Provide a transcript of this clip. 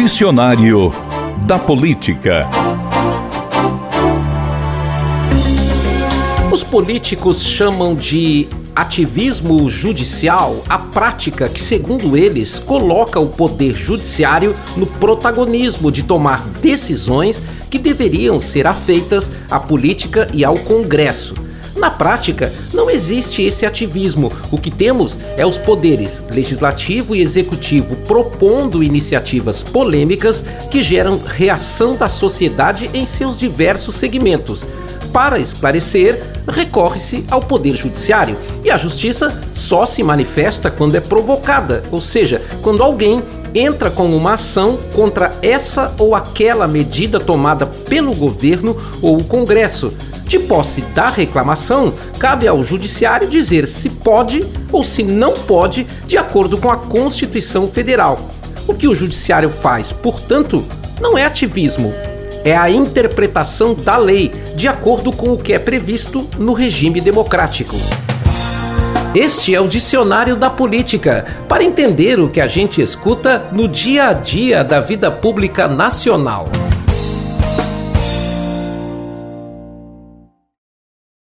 Dicionário da Política. Os políticos chamam de ativismo judicial a prática que, segundo eles, coloca o poder judiciário no protagonismo de tomar decisões que deveriam ser afeitas à política e ao Congresso. Na prática, não existe esse ativismo. O que temos é os poderes legislativo e executivo propondo iniciativas polêmicas que geram reação da sociedade em seus diversos segmentos. Para esclarecer, recorre-se ao Poder Judiciário e a Justiça só se manifesta quando é provocada, ou seja, quando alguém entra com uma ação contra essa ou aquela medida tomada pelo governo ou o Congresso. De posse da reclamação, cabe ao Judiciário dizer se pode ou se não pode, de acordo com a Constituição Federal. O que o Judiciário faz, portanto, não é ativismo, é a interpretação da lei, de acordo com o que é previsto no regime democrático. Este é o Dicionário da Política, para entender o que a gente escuta no dia a dia da vida pública nacional.